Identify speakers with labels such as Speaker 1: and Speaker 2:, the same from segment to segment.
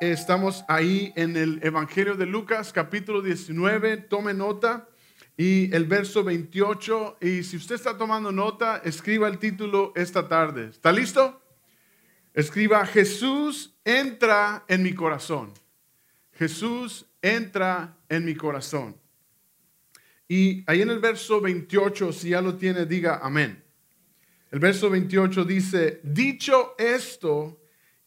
Speaker 1: Estamos ahí en el Evangelio de Lucas, capítulo 19. Tome nota. Y el verso 28. Y si usted está tomando nota, escriba el título esta tarde. ¿Está listo? Escriba, Jesús entra en mi corazón. Jesús entra en mi corazón. Y ahí en el verso 28, si ya lo tiene, diga amén. El verso 28 dice, dicho esto,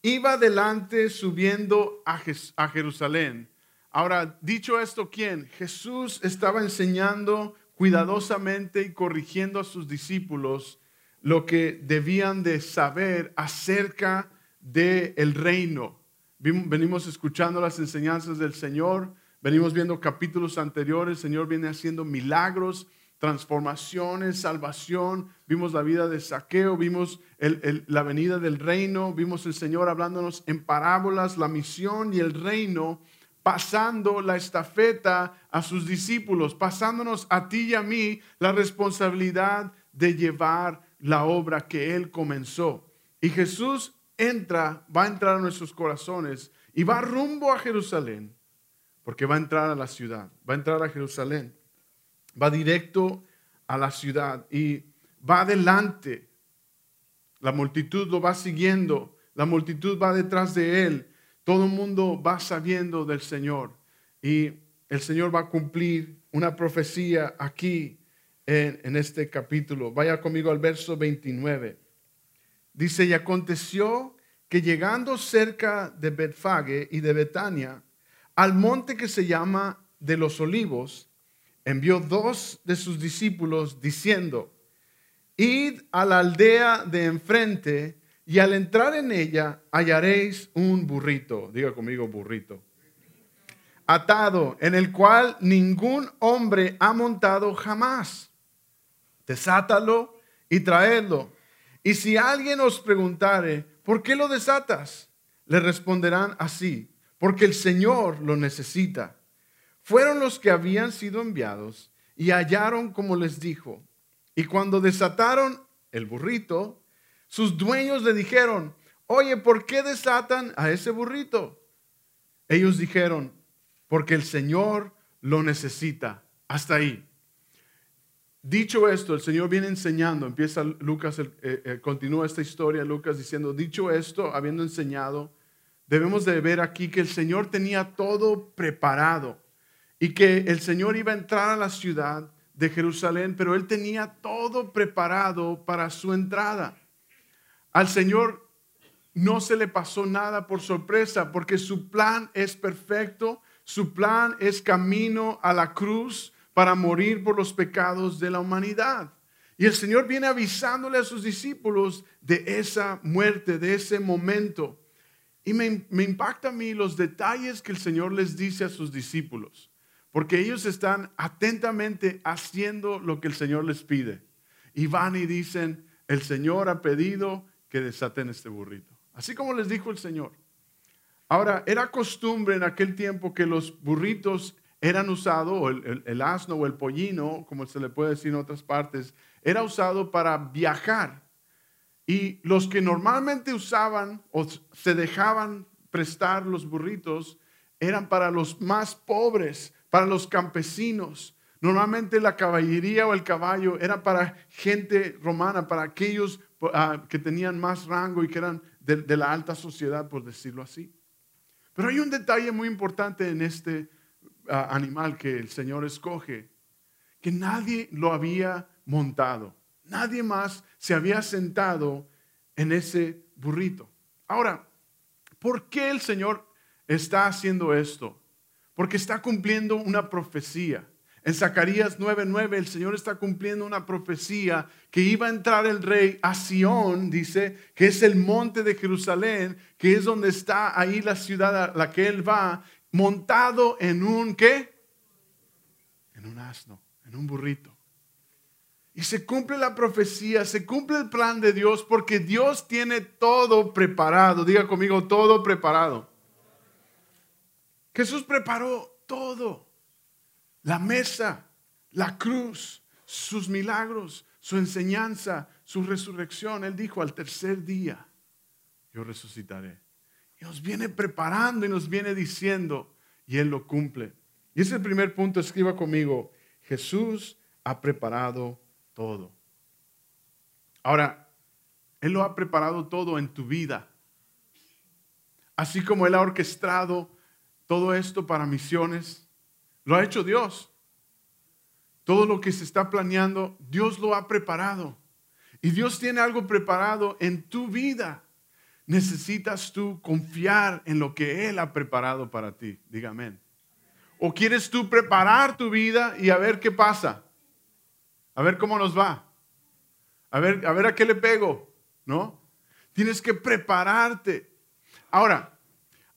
Speaker 1: iba adelante subiendo a, Jerusalén. Ahora, dicho esto, ¿quién? Jesús estaba enseñando cuidadosamente y corrigiendo a sus discípulos lo que debían de saber acerca del el reino. Venimos escuchando las enseñanzas del Señor, venimos viendo capítulos anteriores, el Señor viene haciendo milagros transformaciones, salvación, vimos la vida de saqueo, vimos la venida del reino, vimos el Señor hablándonos en parábolas, la misión y el reino, pasando la estafeta a sus discípulos, pasándonos a ti y a mí la responsabilidad de llevar la obra que Él comenzó. Y Jesús entra, va a entrar a nuestros corazones y va rumbo a Jerusalén, porque va a entrar a la ciudad, va a entrar a Jerusalén va directo a la ciudad y va adelante. La multitud lo va siguiendo, la multitud va detrás de él. Todo el mundo va sabiendo del Señor y el Señor va a cumplir una profecía aquí en, este capítulo. Vaya conmigo al verso 29. Dice, y aconteció que llegando cerca de Betfage y de Betania, al monte que se llama de los olivos, envió dos de sus discípulos diciendo, id a la aldea de enfrente y al entrar en ella hallaréis un burrito, diga conmigo burrito, atado, en el cual ningún hombre ha montado jamás. Desátalo y traedlo. Y si alguien os preguntare, ¿por qué lo desatas? Le responderán así, porque el Señor lo necesita fueron los que habían sido enviados y hallaron como les dijo. Y cuando desataron el burrito, sus dueños le dijeron, oye, ¿por qué desatan a ese burrito? Ellos dijeron, porque el Señor lo necesita. Hasta ahí. Dicho esto, el Señor viene enseñando, empieza Lucas, eh, eh, continúa esta historia, Lucas diciendo, dicho esto, habiendo enseñado, debemos de ver aquí que el Señor tenía todo preparado y que el Señor iba a entrar a la ciudad de Jerusalén, pero él tenía todo preparado para su entrada. Al Señor no se le pasó nada por sorpresa, porque su plan es perfecto, su plan es camino a la cruz para morir por los pecados de la humanidad. Y el Señor viene avisándole a sus discípulos de esa muerte, de ese momento. Y me, me impacta a mí los detalles que el Señor les dice a sus discípulos porque ellos están atentamente haciendo lo que el Señor les pide. Y van y dicen, el Señor ha pedido que desaten este burrito. Así como les dijo el Señor. Ahora, era costumbre en aquel tiempo que los burritos eran usados, o el, asno o el pollino, como se le puede decir en otras partes, era usado para viajar. Y los que normalmente usaban o se dejaban prestar los burritos eran para los más pobres, para los campesinos. Normalmente la caballería o el caballo era para gente romana, para aquellos ah, que tenían más rango y que eran de, la alta sociedad, por decirlo así. Pero hay un detalle muy importante en este ah, animal que el Señor escoge, que nadie lo había montado, nadie más se había sentado en ese burrito. Ahora, ¿por qué el Señor está haciendo esto? Porque está cumpliendo una profecía. En Zacarías 9:9 el Señor está cumpliendo una profecía que iba a entrar el rey a Sión, dice, que es el monte de Jerusalén, que es donde está ahí la ciudad a la que él va, montado en un qué? En un asno, en un burrito. Y se cumple la profecía, se cumple el plan de Dios porque Dios tiene todo preparado. Diga conmigo, todo preparado. Jesús preparó todo. La mesa, la cruz, sus milagros, su enseñanza, su resurrección. Él dijo, al tercer día yo resucitaré. Y nos viene preparando y nos viene diciendo, y Él lo cumple. Y ese es el primer punto, escriba conmigo, Jesús ha preparado todo. Ahora, Él lo ha preparado todo en tu vida. Así como Él ha orquestado todo esto para misiones, lo ha hecho Dios. Todo lo que se está planeando, Dios lo ha preparado. Y Dios tiene algo preparado en tu vida. Necesitas tú confiar en lo que Él ha preparado para ti. Dígame. ¿O quieres tú preparar tu vida y a ver qué pasa? A ver cómo nos va. A ver, a ver a qué le pego, ¿no? Tienes que prepararte. Ahora,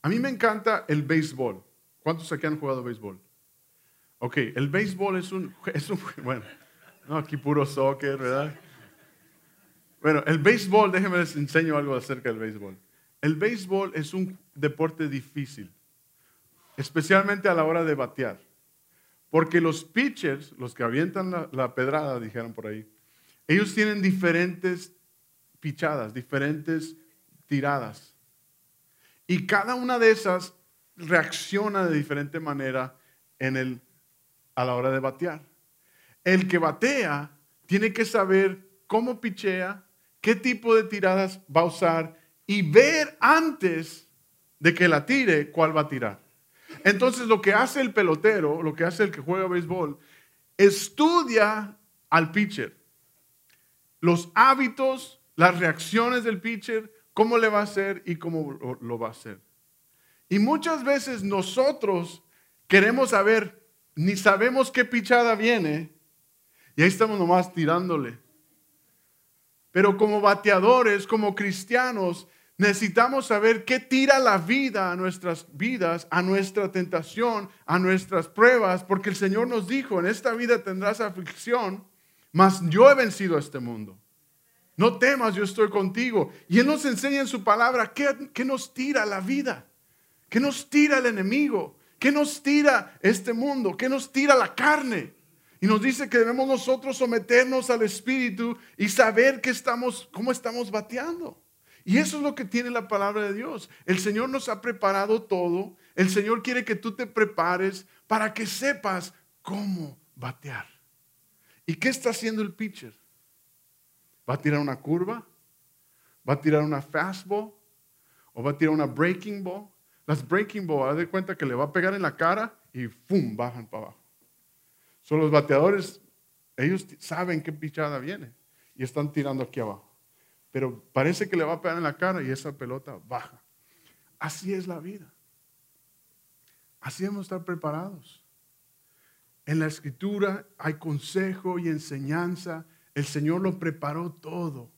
Speaker 1: a mí me encanta el béisbol. ¿Cuántos aquí han jugado béisbol? Ok, el béisbol es un, es un bueno, no, aquí puro soccer, ¿verdad? Bueno, el béisbol, déjenme les enseño algo acerca del béisbol. El béisbol es un deporte difícil, especialmente a la hora de batear. Porque los pitchers, los que avientan la, la pedrada, dijeron por ahí, ellos tienen diferentes pichadas, diferentes tiradas. Y cada una de esas reacciona de diferente manera en el, a la hora de batear. El que batea tiene que saber cómo pichea, qué tipo de tiradas va a usar y ver antes de que la tire cuál va a tirar. Entonces lo que hace el pelotero, lo que hace el que juega béisbol, estudia al pitcher. Los hábitos, las reacciones del pitcher, cómo le va a hacer y cómo lo va a hacer. Y muchas veces nosotros queremos saber, ni sabemos qué pichada viene, y ahí estamos nomás tirándole. Pero como bateadores, como cristianos, necesitamos saber qué tira la vida a nuestras vidas, a nuestra tentación, a nuestras pruebas, porque el Señor nos dijo, en esta vida tendrás aflicción, mas yo he vencido a este mundo. No temas, yo estoy contigo. Y Él nos enseña en su palabra qué, nos tira la vida, qué nos tira el enemigo, qué nos tira este mundo, qué nos tira la carne. Y nos dice que debemos nosotros someternos al Espíritu y saber que estamos, cómo estamos bateando. Y eso es lo que tiene la palabra de Dios. El Señor nos ha preparado todo. El Señor quiere que tú te prepares para que sepas cómo batear. ¿Y qué está haciendo el pitcher? ¿Va a tirar una curva? ¿Va a tirar una fastball? ¿O va a tirar una breaking ball? Las breaking ball, haz de cuenta que le va a pegar en la cara y ¡pum! bajan para abajo. Son los bateadores, ellos saben qué pichada viene y están tirando aquí abajo. Pero parece que le va a pegar en la cara y esa pelota baja. Así es la vida. Así debemos estar preparados. En la escritura hay consejo y enseñanza el Señor lo preparó todo.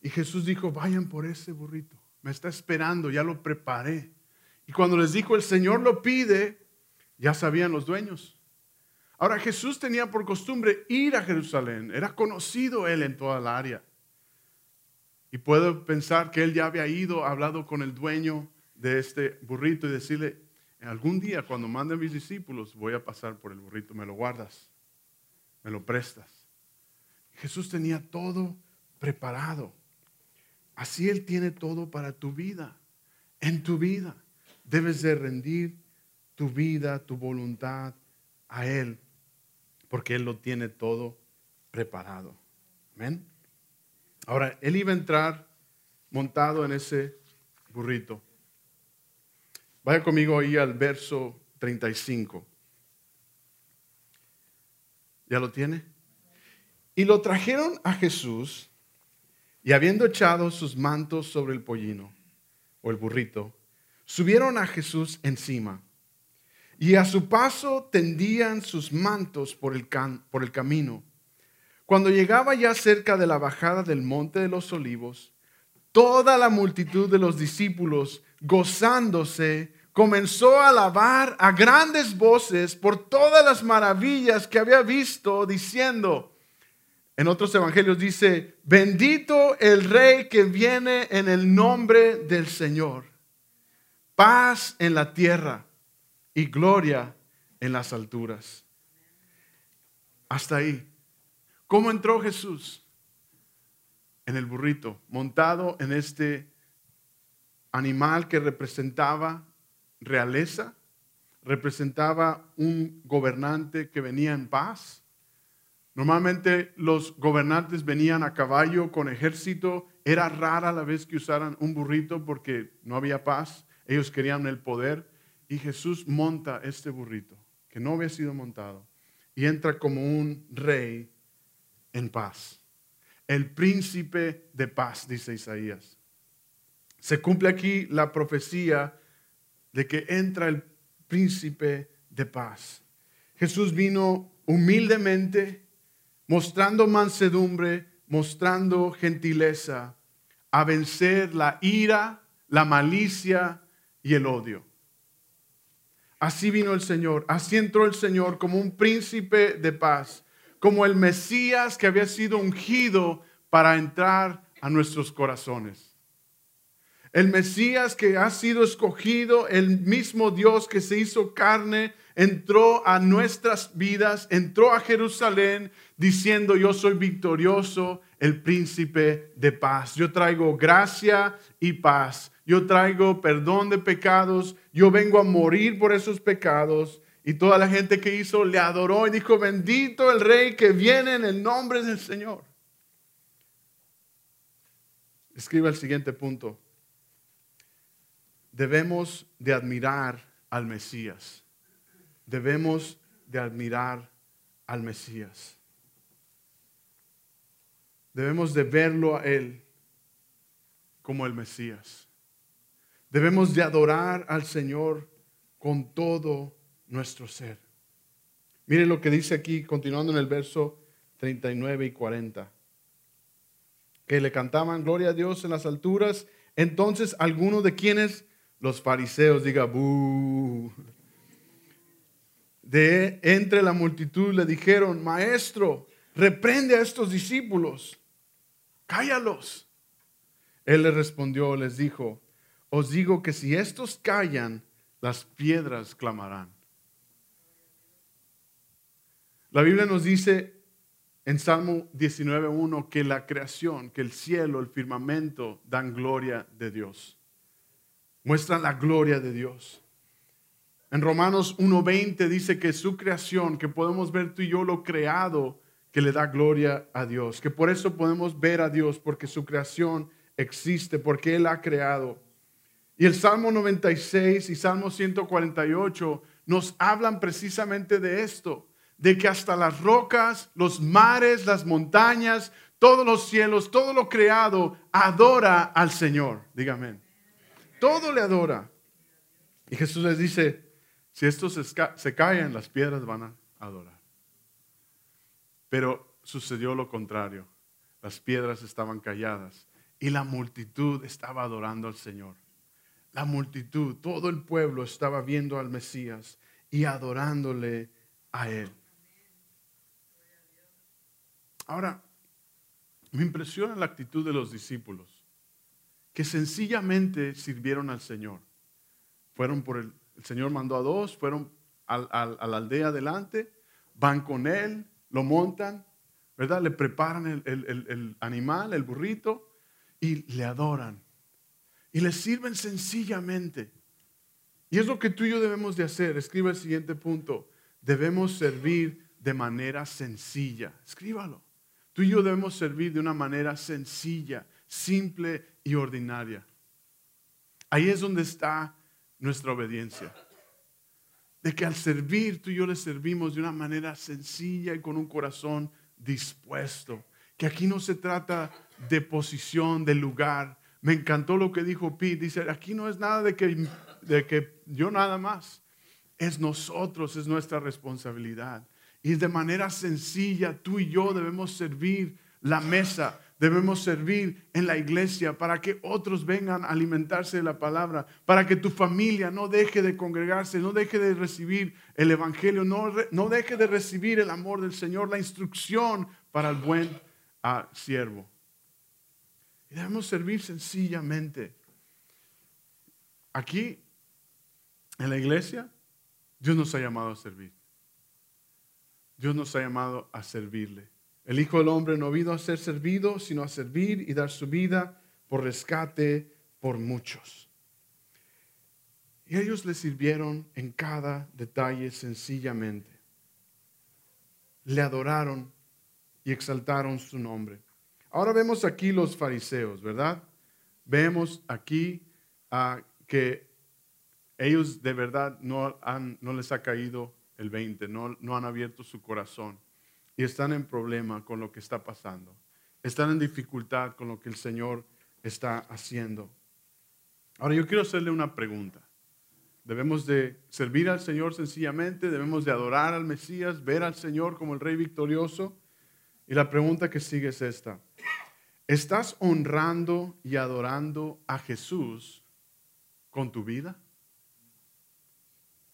Speaker 1: Y Jesús dijo, vayan por ese burrito. Me está esperando, ya lo preparé. Y cuando les dijo, el Señor lo pide, ya sabían los dueños. Ahora Jesús tenía por costumbre ir a Jerusalén. Era conocido él en toda el área. Y puedo pensar que él ya había ido, hablado con el dueño de este burrito y decirle, algún día cuando manden mis discípulos voy a pasar por el burrito, me lo guardas, me lo prestas. Jesús tenía todo preparado. Así Él tiene todo para tu vida. En tu vida debes de rendir tu vida, tu voluntad a Él, porque Él lo tiene todo preparado. Amén. Ahora, Él iba a entrar montado en ese burrito. Vaya conmigo ahí al verso 35. ¿Ya lo tiene? Y lo trajeron a Jesús y habiendo echado sus mantos sobre el pollino o el burrito, subieron a Jesús encima. Y a su paso tendían sus mantos por el, por el camino. Cuando llegaba ya cerca de la bajada del monte de los olivos, toda la multitud de los discípulos, gozándose, comenzó a alabar a grandes voces por todas las maravillas que había visto, diciendo, en otros evangelios dice, bendito el rey que viene en el nombre del Señor. Paz en la tierra y gloria en las alturas. Hasta ahí. ¿Cómo entró Jesús? En el burrito, montado en este animal que representaba realeza, representaba un gobernante que venía en paz. Normalmente los gobernantes venían a caballo con ejército. Era rara la vez que usaran un burrito porque no había paz. Ellos querían el poder. Y Jesús monta este burrito, que no había sido montado, y entra como un rey en paz. El príncipe de paz, dice Isaías. Se cumple aquí la profecía de que entra el príncipe de paz. Jesús vino humildemente, mostrando mansedumbre, mostrando gentileza, a vencer la ira, la malicia y el odio. Así vino el Señor, así entró el Señor como un príncipe de paz, como el Mesías que había sido ungido para entrar a nuestros corazones. El Mesías que ha sido escogido, el mismo Dios que se hizo carne, entró a nuestras vidas, entró a Jerusalén diciendo, yo soy victorioso, el príncipe de paz. Yo traigo gracia y paz. Yo traigo perdón de pecados. Yo vengo a morir por esos pecados. Y toda la gente que hizo le adoró y dijo, bendito el rey que viene en el nombre del Señor. Escriba el siguiente punto debemos de admirar al Mesías. Debemos de admirar al Mesías. Debemos de verlo a Él como el Mesías. Debemos de adorar al Señor con todo nuestro ser. Mire lo que dice aquí, continuando en el verso 39 y 40. Que le cantaban gloria a Dios en las alturas. Entonces algunos de quienes los fariseos diga, De entre la multitud le dijeron, maestro, reprende a estos discípulos, cállalos. Él les respondió, les dijo, os digo que si estos callan, las piedras clamarán. La Biblia nos dice en Salmo 19.1 que la creación, que el cielo, el firmamento dan gloria de Dios muestran la gloria de Dios. En Romanos 1.20 dice que su creación, que podemos ver tú y yo lo creado, que le da gloria a Dios, que por eso podemos ver a Dios, porque su creación existe, porque Él ha creado. Y el Salmo 96 y Salmo 148 nos hablan precisamente de esto, de que hasta las rocas, los mares, las montañas, todos los cielos, todo lo creado adora al Señor. Dígame todo le adora. Y Jesús les dice, si estos se, caen, las piedras van a adorar. Pero sucedió lo contrario. Las piedras estaban calladas y la multitud estaba adorando al Señor. La multitud, todo el pueblo estaba viendo al Mesías y adorándole a Él. Ahora, me impresiona la actitud de los discípulos que sencillamente sirvieron al Señor. Fueron por el, el Señor mandó a dos, fueron a la aldea adelante, van con él, lo montan, ¿verdad? Le preparan el, el animal, el burrito, y le adoran. Y le sirven sencillamente. Y es lo que tú y yo debemos de hacer. Escriba el siguiente punto. Debemos servir de manera sencilla. Escríbalo. Tú y yo debemos servir de una manera sencilla, simple y ordinaria. Ahí es donde está nuestra obediencia. De que al servir, tú y yo le servimos de una manera sencilla y con un corazón dispuesto. Que aquí no se trata de posición, de lugar. Me encantó lo que dijo Pete. Dice, aquí no es nada de que, de que yo nada más. Es nosotros, es nuestra responsabilidad. Y de manera sencilla, tú y yo debemos servir la mesa debemos servir en la iglesia para que otros vengan a alimentarse de la palabra, para que tu familia no deje de congregarse, no deje de recibir el Evangelio, no, no deje de recibir el amor del Señor, la instrucción para el buen ah, siervo. Y debemos servir sencillamente. Aquí, en la iglesia, Dios nos ha llamado a servir. Dios nos ha llamado a servirle. El Hijo del Hombre no vino a ser servido, sino a servir y dar su vida por rescate por muchos. Y ellos le sirvieron en cada detalle sencillamente. Le adoraron y exaltaron su nombre. Ahora vemos aquí los fariseos, ¿verdad? Vemos aquí ah, que ellos de verdad no, les ha caído el 20, no, no han abierto su corazón y están en problema con lo que está pasando. Están en dificultad con lo que el Señor está haciendo. Ahora yo quiero hacerle una pregunta. Debemos de servir al Señor sencillamente, debemos de adorar al Mesías, ver al Señor como el Rey victorioso. Y la pregunta que sigue es esta. ¿Estás honrando y adorando a Jesús con tu vida?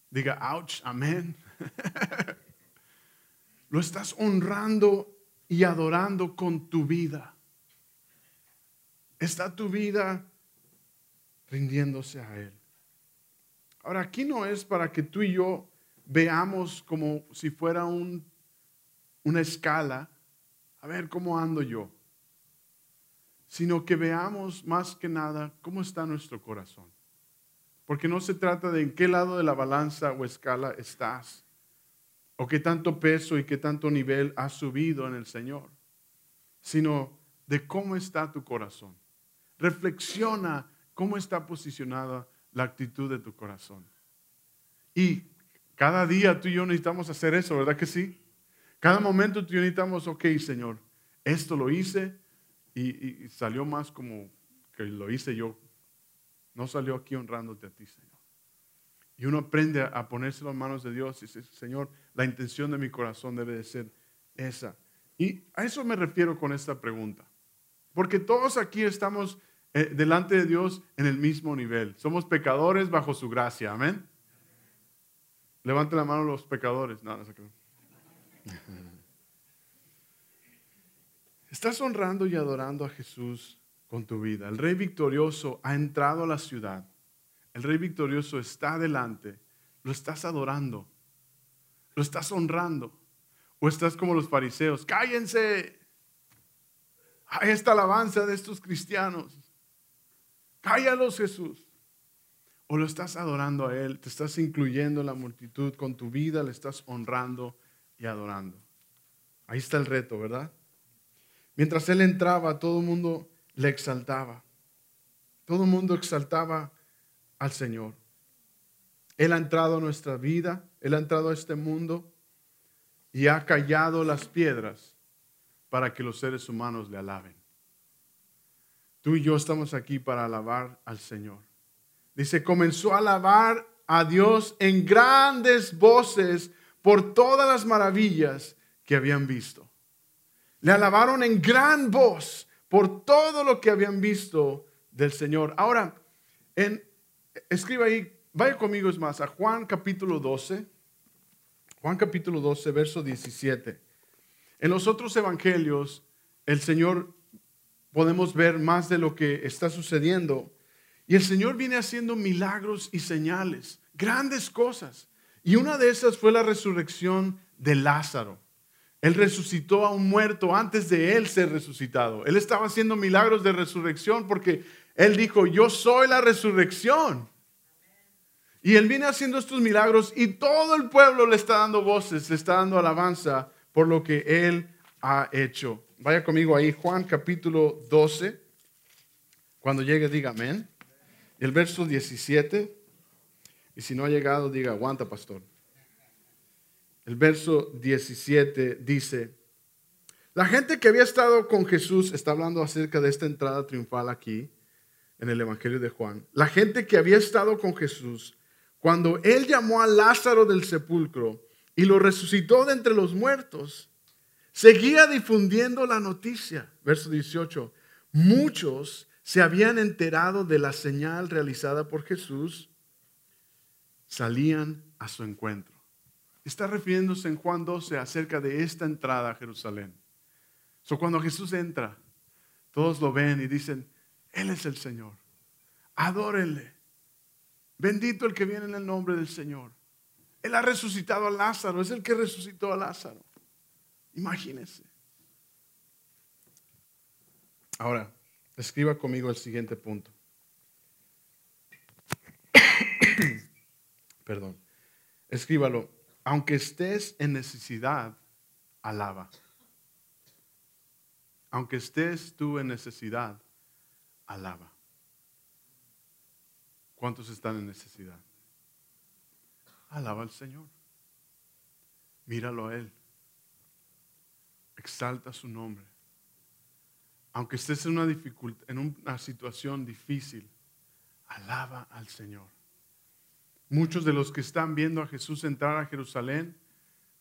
Speaker 1: Diga, ouch, amén. Lo estás honrando y adorando con tu vida. Está tu vida rindiéndose a Él. Ahora, aquí no es para que tú y yo veamos como si fuera un, una escala, a ver cómo ando yo, sino que veamos más que nada cómo está nuestro corazón. Porque no se trata de en qué lado de la balanza o escala estás, o qué tanto peso y qué tanto nivel has subido en el Señor, sino de cómo está tu corazón. Reflexiona cómo está posicionada la actitud de tu corazón. Y cada día tú y yo necesitamos hacer eso, ¿verdad que sí? Cada momento tú y yo necesitamos, ok, Señor, esto lo hice y, y salió más como que lo hice yo no salió aquí honrándote a ti, Señor. Y uno aprende a ponerse las manos de Dios y dice, Señor, la intención de mi corazón debe de ser esa. Y a eso me refiero con esta pregunta. Porque todos aquí estamos eh, delante de Dios en el mismo nivel. Somos pecadores bajo su gracia. Amén. Levanten la mano los pecadores. No, no sé Estás honrando y adorando a Jesús con tu vida. El rey victorioso ha entrado a la ciudad. El rey victorioso está adelante. Lo estás adorando. Lo estás honrando. O estás como los fariseos. Cállense. Hay esta alabanza de estos cristianos. Cállalos, Jesús. O lo estás adorando a Él. Te estás incluyendo en la multitud. Con tu vida le estás honrando y adorando. Ahí está el reto, ¿verdad? Mientras Él entraba, todo el mundo le exaltaba. Todo el mundo exaltaba al Señor. Él ha entrado a nuestra vida, Él ha entrado a este mundo y ha callado las piedras para que los seres humanos le alaben. Tú y yo estamos aquí para alabar al Señor. Dice, comenzó a alabar a Dios en grandes voces por todas las maravillas que habían visto. Le alabaron en gran voz por todo lo que habían visto del Señor. Ahora, en, escriba ahí, vaya conmigo es más, a Juan capítulo 12, Juan capítulo 12, verso 17. En los otros evangelios, el Señor podemos ver más de lo que está sucediendo. Y el Señor viene haciendo milagros y señales, grandes cosas. Y una de esas fue la resurrección de Lázaro. Él resucitó a un muerto antes de él ser resucitado. Él estaba haciendo milagros de resurrección porque él dijo, yo soy la resurrección. Y él viene haciendo estos milagros y todo el pueblo le está dando voces, le está dando alabanza por lo que él ha hecho. Vaya conmigo ahí, Juan capítulo 12. Cuando llegue, diga amén. El verso 17. Y si no ha llegado, diga, aguanta, pastor. El verso 17 dice, la gente que había estado con Jesús, está hablando acerca de esta entrada triunfal aquí en el Evangelio de Juan, la gente que había estado con Jesús, cuando él llamó a Lázaro del sepulcro y lo resucitó de entre los muertos, seguía difundiendo la noticia. Verso 18, muchos se habían enterado de la señal realizada por Jesús, salían a su encuentro está refiriéndose en Juan 12 acerca de esta entrada a Jerusalén. So, cuando Jesús entra, todos lo ven y dicen, Él es el Señor. Adórenle. Bendito el que viene en el nombre del Señor. Él ha resucitado a Lázaro, es el que resucitó a Lázaro. Imagínense. Ahora, escriba conmigo el siguiente punto. Perdón. Escríbalo. Aunque estés en necesidad, alaba. Aunque estés tú en necesidad, alaba. ¿Cuántos están en necesidad? Alaba al Señor. Míralo a Él. Exalta su nombre. Aunque estés en una, situación difícil, alaba al Señor. Muchos de los que están viendo a Jesús entrar a Jerusalén,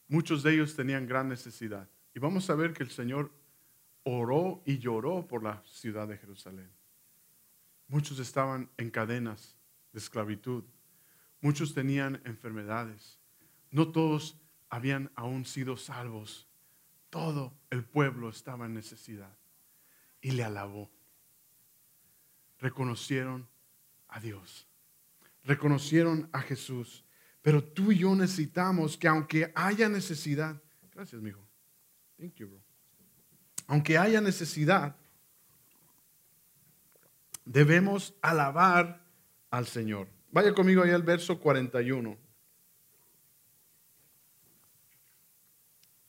Speaker 1: muchos de ellos tenían gran necesidad. Y vamos a ver que el Señor oró y lloró por la ciudad de Jerusalén. Muchos estaban en cadenas de esclavitud. Muchos tenían enfermedades. No todos habían aún sido salvos. Todo el pueblo estaba en necesidad. Y le alabó. Reconocieron a Dios. Reconocieron a Jesús. Pero tú y yo necesitamos que aunque haya necesidad, gracias, mijo. Thank you, bro. Aunque haya necesidad, debemos alabar al Señor. Vaya conmigo ahí al verso 41.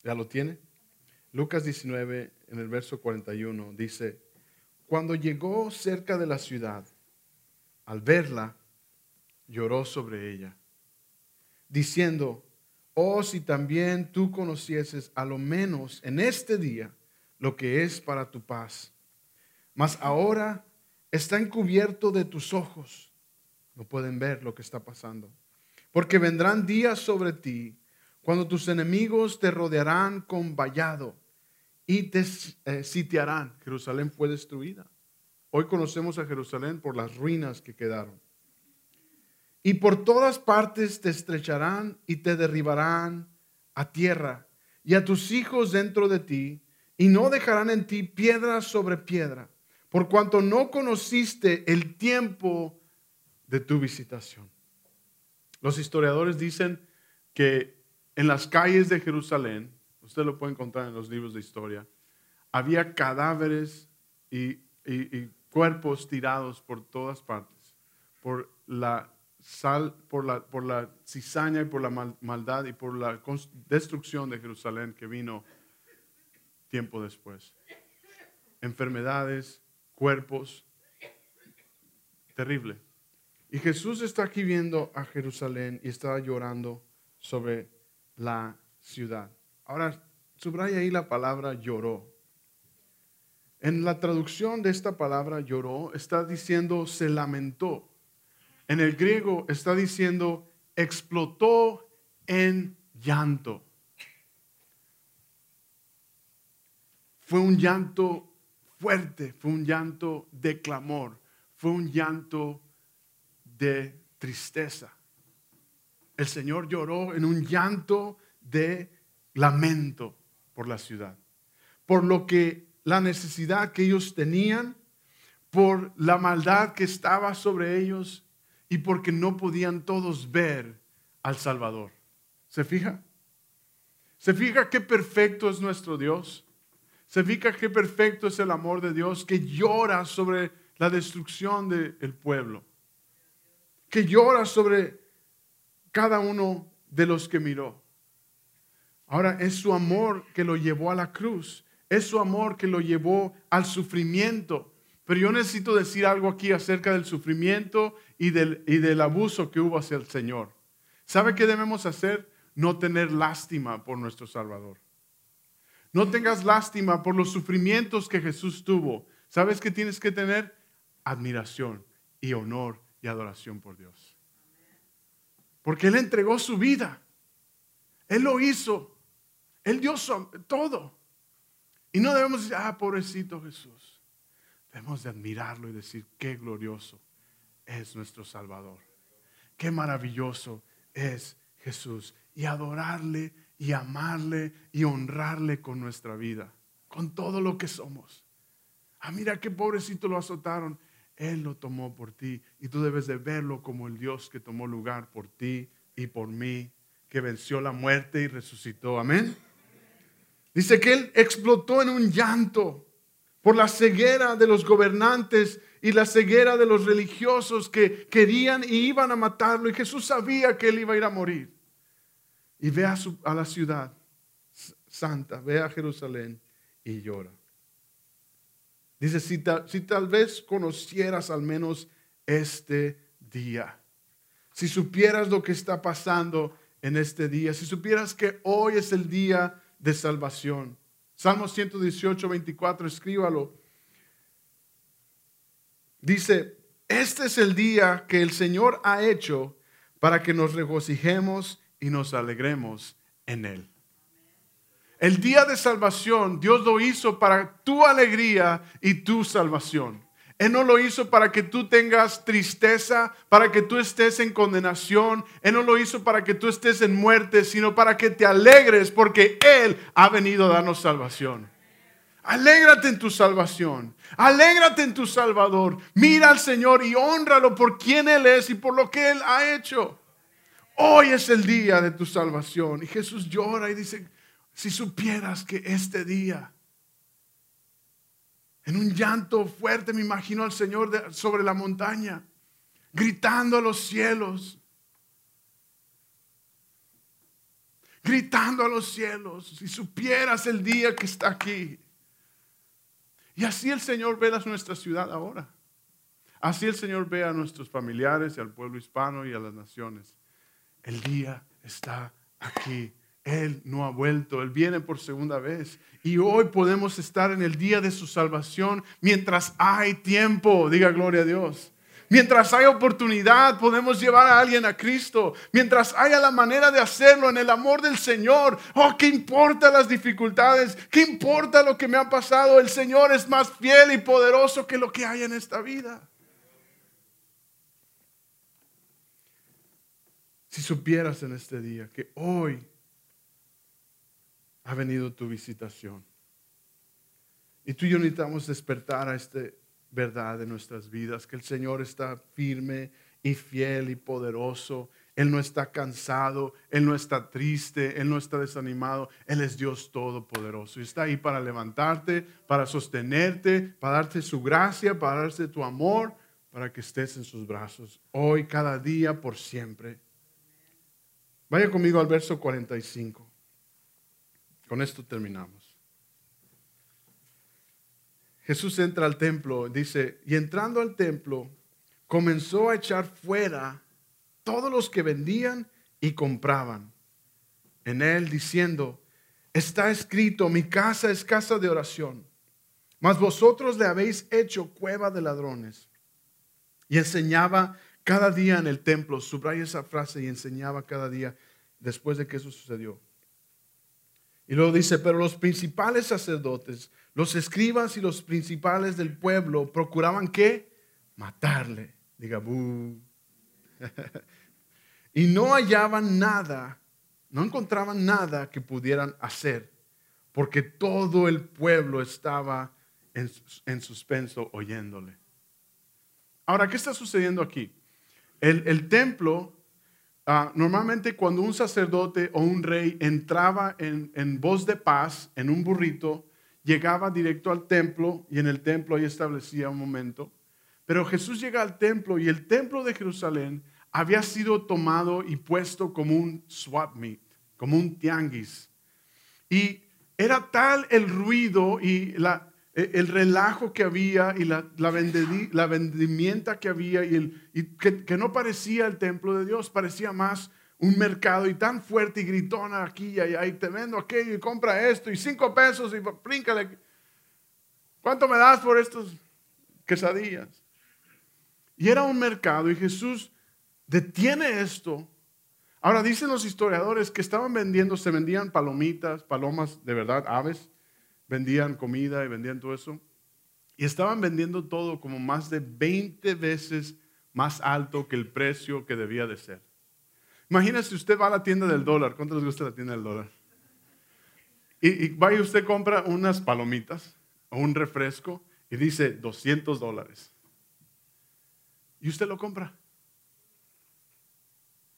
Speaker 1: ¿Ya lo tiene? Lucas 19, en el verso 41, dice, cuando llegó cerca de la ciudad, al verla, lloró sobre ella, diciendo, oh, si también tú conocieses a lo menos en este día lo que es para tu paz. Mas ahora está encubierto de tus ojos. No pueden ver lo que está pasando. Porque vendrán días sobre ti cuando tus enemigos te rodearán con vallado y te eh, sitiarán. Jerusalén fue destruida. Hoy conocemos a Jerusalén por las ruinas que quedaron. Y por todas partes te estrecharán y te derribarán a tierra y a tus hijos dentro de ti, y no dejarán en ti piedra sobre piedra, por cuanto no conociste el tiempo de tu visitación. Los historiadores dicen que en las calles de Jerusalén, usted lo puede encontrar en los libros de historia, había cadáveres y, cuerpos tirados por todas partes, por la sal, por la, por la cizaña y por la maldad y por la destrucción de Jerusalén que vino tiempo después. Enfermedades, cuerpos, terrible. Y Jesús está aquí viendo a Jerusalén y está llorando sobre la ciudad. Ahora, subraya ahí la palabra lloró. En la traducción de esta palabra lloró está diciendo se lamentó. En el griego está diciendo explotó en llanto. Fue un llanto fuerte, fue un llanto de clamor, fue un llanto de tristeza. El Señor lloró en un llanto de lamento por la ciudad, por lo que la necesidad que ellos tenían, por la maldad que estaba sobre ellos y porque no podían todos ver al Salvador. ¿Se fija? ¿Se fija qué perfecto es nuestro Dios? ¿Se fija qué perfecto es el amor de Dios que llora sobre la destrucción del pueblo? Que llora sobre cada uno de los que miró. Ahora es su amor que lo llevó a la cruz. Es su amor que lo llevó al sufrimiento. Pero yo necesito decir algo aquí acerca del sufrimiento y del, y del abuso que hubo hacia el Señor. ¿Sabe qué debemos hacer? No tener lástima por nuestro Salvador. No tengas lástima por los sufrimientos que Jesús tuvo. ¿Sabes qué tienes que tener? Admiración y honor y adoración por Dios. Porque Él entregó su vida. Él lo hizo. Él dio todo. Y no debemos decir, ah, pobrecito Jesús. Debemos de admirarlo y decir, qué glorioso es nuestro Salvador. Qué maravilloso es Jesús. Y adorarle y amarle y honrarle con nuestra vida, con todo lo que somos. Ah, mira qué pobrecito lo azotaron. Él lo tomó por ti y tú debes de verlo como el Dios que tomó lugar por ti y por mí, que venció la muerte y resucitó. Amén. Dice que Él explotó en un llanto por la ceguera de los gobernantes y la ceguera de los religiosos que querían y iban a matarlo. Y Jesús sabía que él iba a ir a morir. Y ve a, a la ciudad santa, ve a Jerusalén y llora. Dice, si si tal vez conocieras al menos este día, si supieras lo que está pasando en este día, si supieras que hoy es el día de salvación. Salmo 118, 24, escríbalo. Dice, este es el día que el Señor ha hecho para que nos regocijemos y nos alegremos en Él. El día de salvación Dios lo hizo para tu alegría y tu salvación. Él no lo hizo para que tú tengas tristeza, para que tú estés en condenación. Él no lo hizo para que tú estés en muerte, sino para que te alegres porque Él ha venido a darnos salvación. Alégrate en tu salvación. Alégrate en tu Salvador. Mira al Señor y honralo por quien Él es y por lo que Él ha hecho. Hoy es el día de tu salvación. Y Jesús llora y dice, si supieras que este día en un llanto fuerte me imagino al Señor sobre la montaña, gritando a los cielos, gritando a los cielos, si supieras el día que está aquí. Y así el Señor ve a nuestra ciudad ahora. Así el Señor ve a nuestros familiares y al pueblo hispano y a las naciones. El día está aquí él no ha vuelto, Él viene por segunda vez. Y hoy podemos estar en el día de su salvación mientras hay tiempo, diga gloria a Dios. Mientras hay oportunidad, podemos llevar a alguien a Cristo. Mientras haya la manera de hacerlo en el amor del Señor. Oh, ¿qué importa las dificultades? ¿Qué importa lo que me ha pasado? El Señor es más fiel y poderoso que lo que hay en esta vida. Si supieras en este día que hoy ha venido tu visitación. Y tú y yo necesitamos despertar a esta verdad de nuestras vidas, que el Señor está firme y fiel y poderoso. Él no está cansado, Él no está triste, Él no está desanimado. Él es Dios todopoderoso. Y está ahí para levantarte, para sostenerte, para darte su gracia, para darte tu amor, para que estés en sus brazos, hoy, cada día, por siempre. Vaya conmigo al verso 45. Con esto terminamos. Jesús entra al templo, dice, y entrando al templo, comenzó a echar fuera todos los que vendían y compraban en él, diciendo, está escrito, mi casa es casa de oración, mas vosotros le habéis hecho cueva de ladrones. Y enseñaba cada día en el templo, subraya esa frase, y enseñaba cada día después de que eso sucedió. Y luego dice, pero los principales sacerdotes, los escribas y los principales del pueblo procuraban qué? Matarle. Diga, y no hallaban nada, no encontraban nada que pudieran hacer, porque todo el pueblo estaba en, en suspenso oyéndole. Ahora, ¿qué está sucediendo aquí? El, el templo Ah, normalmente cuando un sacerdote o un rey entraba en, voz de paz en un burrito, llegaba directo al templo y en el templo ahí establecía un momento. Pero Jesús llega al templo y el templo de Jerusalén había sido tomado y puesto como un swap meet, como un tianguis. Y era tal el ruido y la, el relajo que había y la, la, vendimienta que había y, el, y que, no parecía el templo de Dios, parecía más un mercado y tan fuerte y gritona aquí y allá y te vendo aquello y compra esto y cinco pesos y bríncale. ¿Cuánto me das por estos quesadillas? Y era un mercado y Jesús detiene esto. Ahora dicen los historiadores que estaban vendiendo, se vendían palomitas, palomas de verdad, aves vendían comida y vendían todo eso. Y estaban vendiendo todo como más de 20 veces más alto que el precio que debía de ser. Imagínese usted va a la tienda del dólar. ¿Cuánto les gusta la tienda del dólar? Y, va y usted compra unas palomitas o un refresco y dice 200 dólares. Y usted lo compra.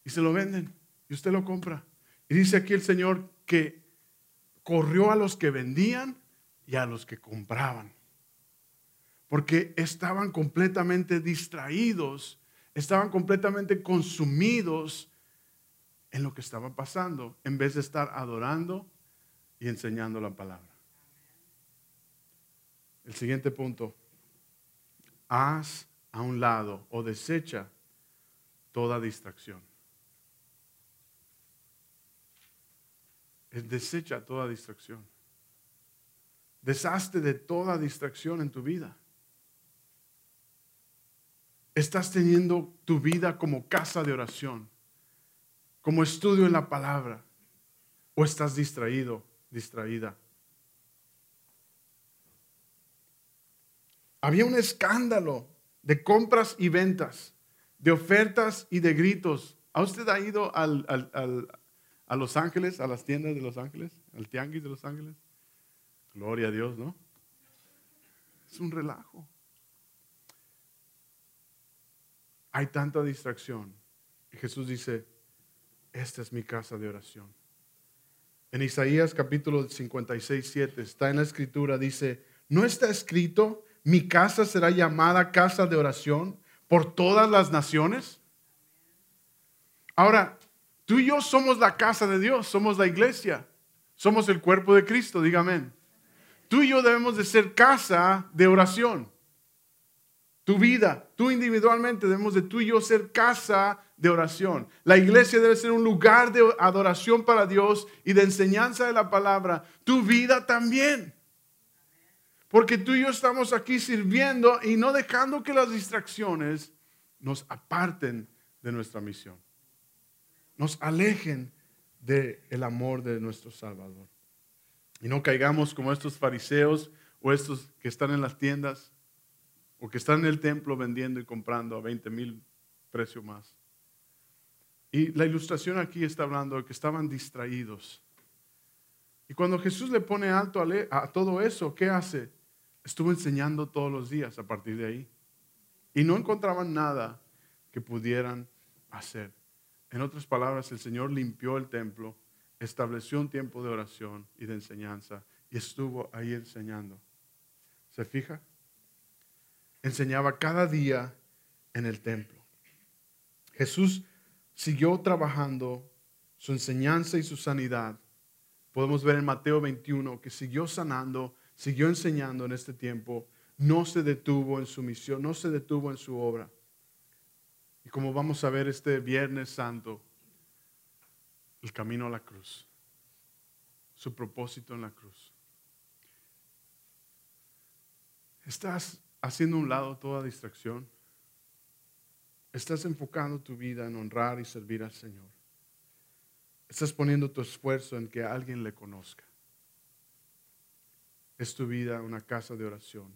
Speaker 1: Y se lo venden. Y usted lo compra. Y dice aquí el Señor que corrió a los que vendían y a los que compraban. porque estaban completamente distraídos, estaban completamente consumidos en lo que estaba pasando, en vez de estar adorando y enseñando la palabra. El siguiente punto, haz a un lado o desecha toda distracción. Desecha toda distracción. Deshazte de toda distracción en tu vida. Estás teniendo tu vida como casa de oración, como estudio en la palabra, o estás distraído, distraída. Había un escándalo de compras y ventas, de ofertas y de gritos. ¿Ha usted ha ido a Los Ángeles, a las tiendas de Los Ángeles, al tianguis de Los Ángeles? Gloria a Dios, ¿no? Es un relajo. Hay tanta distracción. Y Jesús dice, esta es mi casa de oración. En Isaías capítulo 56, 7 está en la escritura, dice, ¿no está escrito, mi casa será llamada casa de oración por todas las naciones? Ahora, tú y yo somos la casa de Dios, somos la iglesia, somos el cuerpo de Cristo, dígame. Tú y yo debemos de ser casa de oración. Tu vida, tú individualmente debemos de tú y yo ser casa de oración. La iglesia debe ser un lugar de adoración para Dios y de enseñanza de la palabra. Tu vida también. Porque tú y yo estamos aquí sirviendo y no dejando que las distracciones nos aparten de nuestra misión. Nos alejen del el amor de nuestro Salvador. Y no caigamos como estos fariseos o estos que están en las tiendas o que están en el templo vendiendo y comprando a 20 mil precio más. Y la ilustración aquí está hablando de que estaban distraídos. Y cuando Jesús le pone alto a, todo eso, ¿qué hace? Estuvo enseñando todos los días a partir de ahí. Y no encontraban nada que pudieran hacer. En otras palabras, el Señor limpió el templo, estableció un tiempo de oración y de enseñanza y estuvo ahí enseñando. ¿Se fija? enseñaba cada día en el templo. Jesús siguió trabajando su enseñanza y su sanidad. Podemos ver en Mateo 21 que siguió sanando, siguió enseñando en este tiempo, no se detuvo en su misión, no se detuvo en su obra. Y como vamos a ver este Viernes Santo, el camino a la cruz, su propósito en la cruz. Estás haciendo un lado toda distracción? ¿Estás enfocando tu vida en honrar y servir al Señor? ¿Estás poniendo tu esfuerzo en que alguien le conozca? ¿Es tu vida una casa de oración?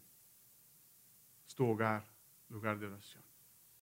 Speaker 1: ¿Es tu hogar lugar de oración?